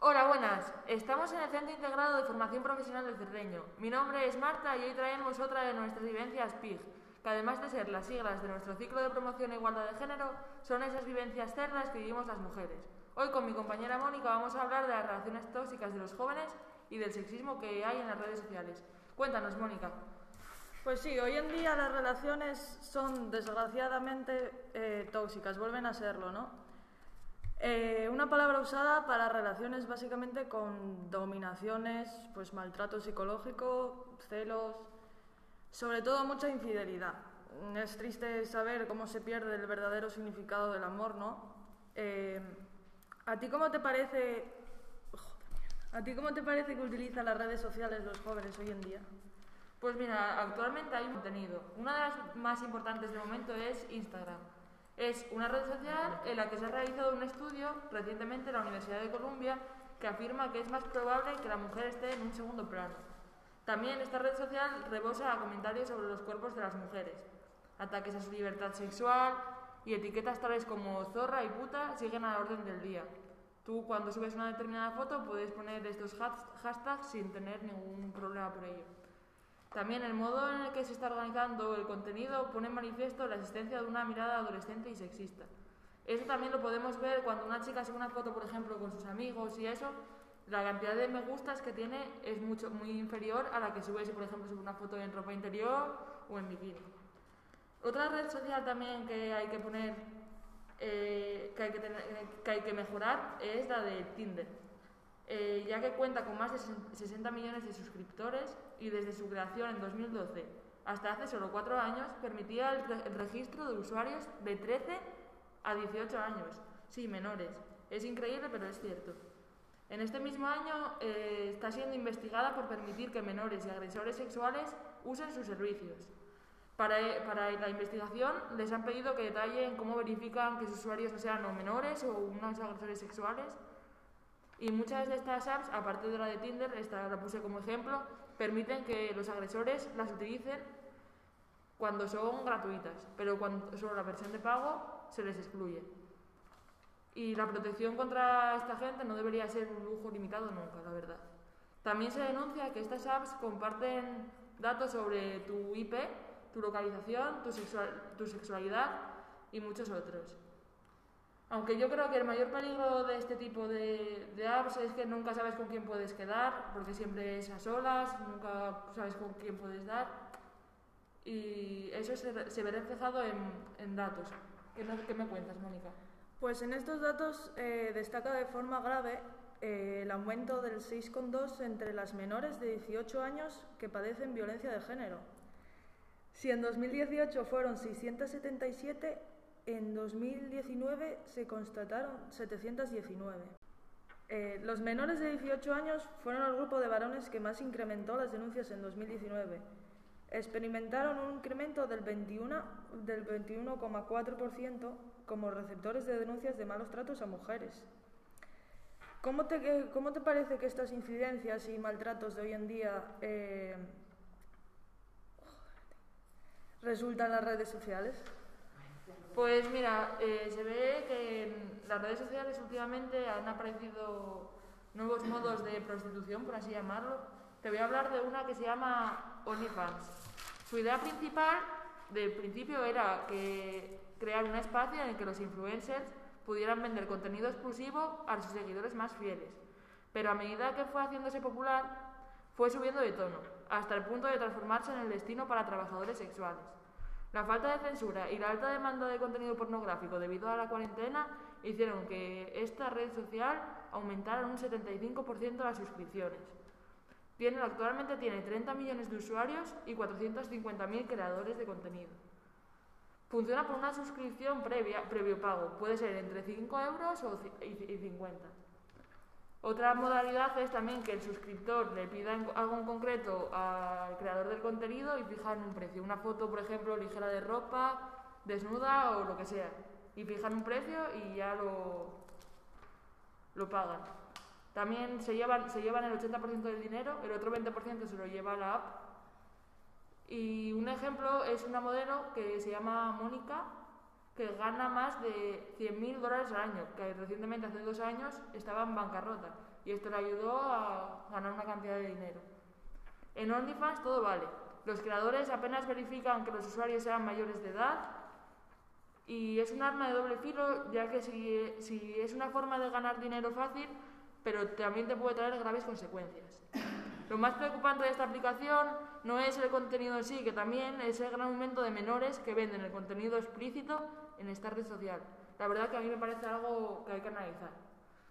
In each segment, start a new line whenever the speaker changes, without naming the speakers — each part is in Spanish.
Hola, buenas. Estamos en el Centro Integrado de Formación Profesional del Cerdeño. Mi nombre es Marta y hoy traemos otra de nuestras vivencias PIG, que además de ser las siglas de nuestro ciclo de promoción e igualdad de género, son esas vivencias cerdas que vivimos las mujeres. Hoy con mi compañera Mónica vamos a hablar de las relaciones tóxicas de los jóvenes y del sexismo que hay en las redes sociales. Cuéntanos, Mónica.
Pues sí, hoy en día las relaciones son desgraciadamente eh, tóxicas, vuelven a serlo, ¿no? Eh, una palabra usada para relaciones básicamente con dominaciones, pues maltrato psicológico, celos, sobre todo mucha infidelidad. Es triste saber cómo se pierde el verdadero significado del amor, ¿no? Eh, ¿A ti cómo te parece ¿A ti cómo te parece que utilizan las redes sociales los jóvenes hoy en día?
Pues mira, actualmente hay un contenido. Una de las más importantes de momento es Instagram. Es una red social en la que se ha realizado un estudio recientemente en la Universidad de Columbia que afirma que es más probable que la mujer esté en un segundo plano. También esta red social rebosa a comentarios sobre los cuerpos de las mujeres. Ataques a su libertad sexual y etiquetas tales como zorra y puta siguen a la orden del día. Tú cuando subes una determinada foto puedes poner estos hashtags sin tener ningún problema por ello. También el modo en el que se está organizando el contenido pone en manifiesto la existencia de una mirada adolescente y sexista. Eso también lo podemos ver cuando una chica sube una foto, por ejemplo, con sus amigos y eso, la cantidad de me gustas que tiene es mucho, muy inferior a la que sube si, por ejemplo, sube una foto en ropa interior o en bikini. Otra red social también que hay que poner, eh, que, hay que, mejorar es la de Tinder. Eh, ya que cuenta con más de 60 millones de suscriptores y desde su creación en 2012 hasta hace solo cuatro años permitía el, registro de usuarios de 13 a 18 años, sí, menores. Es increíble, pero es cierto. En este mismo año eh, está siendo investigada por permitir que menores y agresores sexuales usen sus servicios. Para, para, la investigación les han pedido que detallen cómo verifican que sus usuarios no sean o menores o unos agresores sexuales y muchas de estas apps, aparte de la de Tinder, esta la puse como ejemplo, permiten que los agresores las utilicen cuando son gratuitas, pero cuando son la versión de pago se les excluye. Y la protección contra esta gente no debería ser un lujo limitado nunca, la verdad. También se denuncia que estas apps comparten datos sobre tu IP, tu localización, tu, sexualidad y muchos otros. Aunque yo creo que el mayor peligro de este tipo de, apps es que nunca sabes con quién puedes quedar, porque siempre es a solas, nunca sabes con quién puedes dar. Y eso se, ve reflejado en, datos. ¿Qué, me cuentas, Mónica?
Pues en estos datos eh, destaca de forma grave eh, el aumento del 6,2 entre las menores de 18 años que padecen violencia de género. Si en 2018 fueron 677, en 2019 se constataron 719. Eh, los menores de 18 años fueron el grupo de varones que más incrementó las denuncias en 2019. Experimentaron un incremento del 21,4% del 21 como receptores de denuncias de malos tratos a mujeres. ¿Cómo te, cómo te parece que estas incidencias y maltratos de hoy en día eh, resultan en las redes sociales?
Pues mira, eh, se ve que en las redes sociales últimamente han aparecido nuevos modos de prostitución, por así llamarlo. Te voy a hablar de una que se llama OnlyFans. Su idea principal, del principio, era crear un espacio en el que los influencers pudieran vender contenido exclusivo a sus seguidores más fieles. Pero a medida que fue haciéndose popular, fue subiendo de tono, hasta el punto de transformarse en el destino para trabajadores sexuales. La falta de censura y la alta demanda de contenido pornográfico debido a la cuarentena hicieron que esta red social aumentara un 75% las suscripciones. Tiene, actualmente tiene 30 millones de usuarios y 450.000 creadores de contenido. Funciona por una suscripción previa, previo pago, puede ser entre 5 euros y 50. Otra modalidad es también que el suscriptor le pida algo en concreto al creador del contenido y fijan un precio. Una foto, por ejemplo, ligera de ropa, desnuda o lo que sea. Y fijan un precio y ya lo, lo pagan. También se llevan, se llevan el 80% del dinero, el otro 20% se lo lleva la app. Y un ejemplo es una modelo que se llama Mónica, que gana más de 100.000 dólares al año, que recientemente, hace dos años, estaba en bancarrota. Y esto le ayudó a ganar una cantidad de dinero. En OnlyFans todo vale. Los creadores apenas verifican que los usuarios sean mayores de edad y es un arma de doble filo, ya que si, si es una forma de ganar dinero fácil, pero también te puede traer graves consecuencias. Lo más preocupante de esta aplicación no es el contenido en sí, que también es el gran aumento de menores que venden el contenido explícito en esta red social. La verdad que a mí me parece algo que hay que analizar,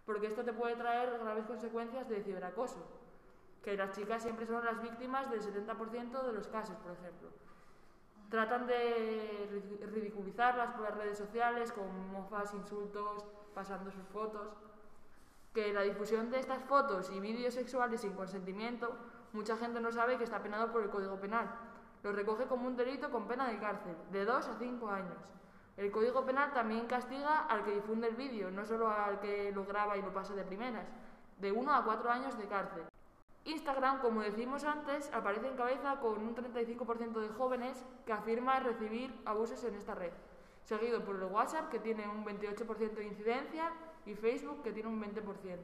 porque esto te puede traer graves consecuencias de ciberacoso, que las chicas siempre son las víctimas del 70% de los casos, por ejemplo. Tratan de ridiculizarlas por las redes sociales con mofas, insultos, pasando sus fotos que la difusión de estas fotos y vídeos sexuales sin consentimiento, mucha gente no sabe que está penado por el Código Penal. Lo recoge como un delito con pena de cárcel, de 2 a 5 años. El Código Penal también castiga al que difunde el vídeo, no solo al que lo graba y lo pasa de primeras, de 1 a 4 años de cárcel. Instagram, como decimos antes, aparece en cabeza con un 35% de jóvenes que afirma recibir abusos en esta red, seguido por el WhatsApp, que tiene un 28% de incidencia, y Facebook, que tiene un 20%.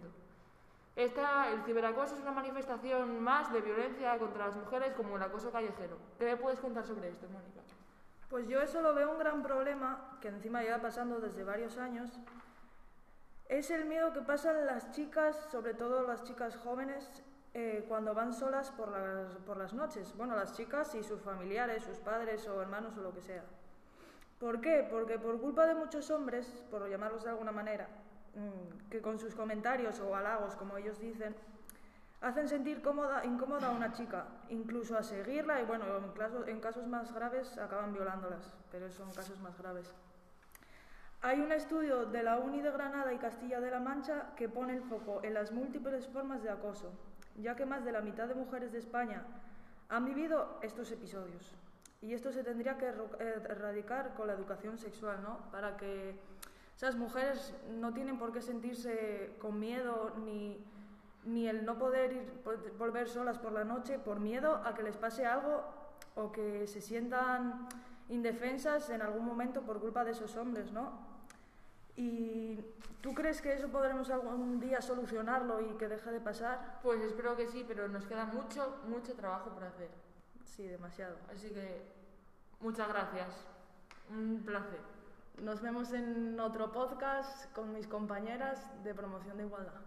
Esta, el ciberacoso es una manifestación más de violencia contra las mujeres como el acoso callejero. ¿Qué me puedes contar sobre esto, Mónica?
Pues yo eso lo veo un gran problema, que encima lleva pasando desde varios años. Es el miedo que pasan las chicas, sobre todo las chicas jóvenes, eh, cuando van solas por las, por las noches. Bueno, las chicas y sus familiares, sus padres o hermanos o lo que sea. ¿Por qué? Porque por culpa de muchos hombres, por llamarlos de alguna manera, que con sus comentarios o halagos, como ellos dicen, hacen sentir cómoda, incómoda a una chica, incluso a seguirla y bueno, en, en casos más graves acaban violándolas, pero son casos más graves. Hay un estudio de la Uni de Granada y Castilla de la Mancha que pone el foco en las múltiples formas de acoso, ya que más de la mitad de mujeres de España han vivido estos episodios. Y esto se tendría que erradicar con la educación sexual, ¿no? Para que esas mujeres no tienen por qué sentirse con miedo ni, ni el no poder ir, volver solas por la noche por miedo a que les pase algo o que se sientan indefensas en algún momento por culpa de esos hombres, ¿no? ¿Y tú crees que eso podremos algún día solucionarlo y que deje de pasar?
Pues espero que sí, pero nos queda mucho, mucho trabajo por hacer.
Sí, demasiado.
Así que muchas gracias. Un placer.
Nos vemos en otro podcast con mis compañeras de promoción de igualdad.